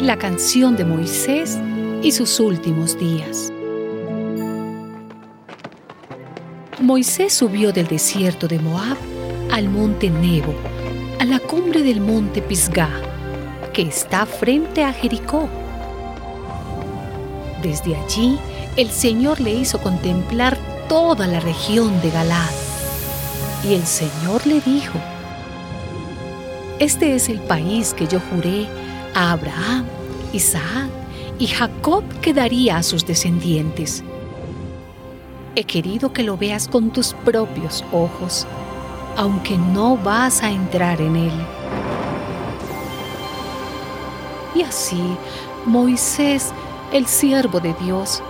La canción de Moisés y sus últimos días. Moisés subió del desierto de Moab al monte Nebo, a la cumbre del monte Pisgah, que está frente a Jericó. Desde allí, el Señor le hizo contemplar toda la región de Galad. Y el Señor le dijo, Este es el país que yo juré a Abraham, Isaac y Jacob que daría a sus descendientes. He querido que lo veas con tus propios ojos, aunque no vas a entrar en él. Y así Moisés, el siervo de Dios,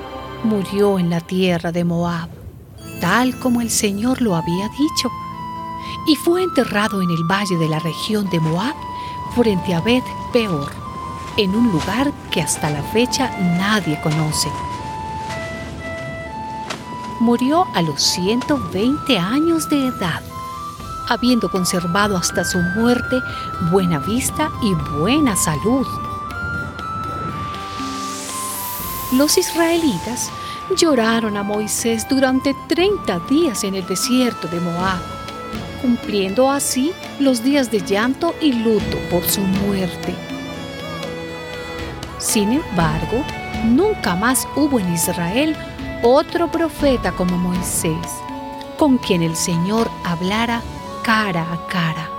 murió en la tierra de Moab, tal como el Señor lo había dicho, y fue enterrado en el valle de la región de Moab, frente a Bet Peor, en un lugar que hasta la fecha nadie conoce. Murió a los 120 años de edad, habiendo conservado hasta su muerte buena vista y buena salud. Los israelitas lloraron a Moisés durante 30 días en el desierto de Moab, cumpliendo así los días de llanto y luto por su muerte. Sin embargo, nunca más hubo en Israel otro profeta como Moisés, con quien el Señor hablara cara a cara.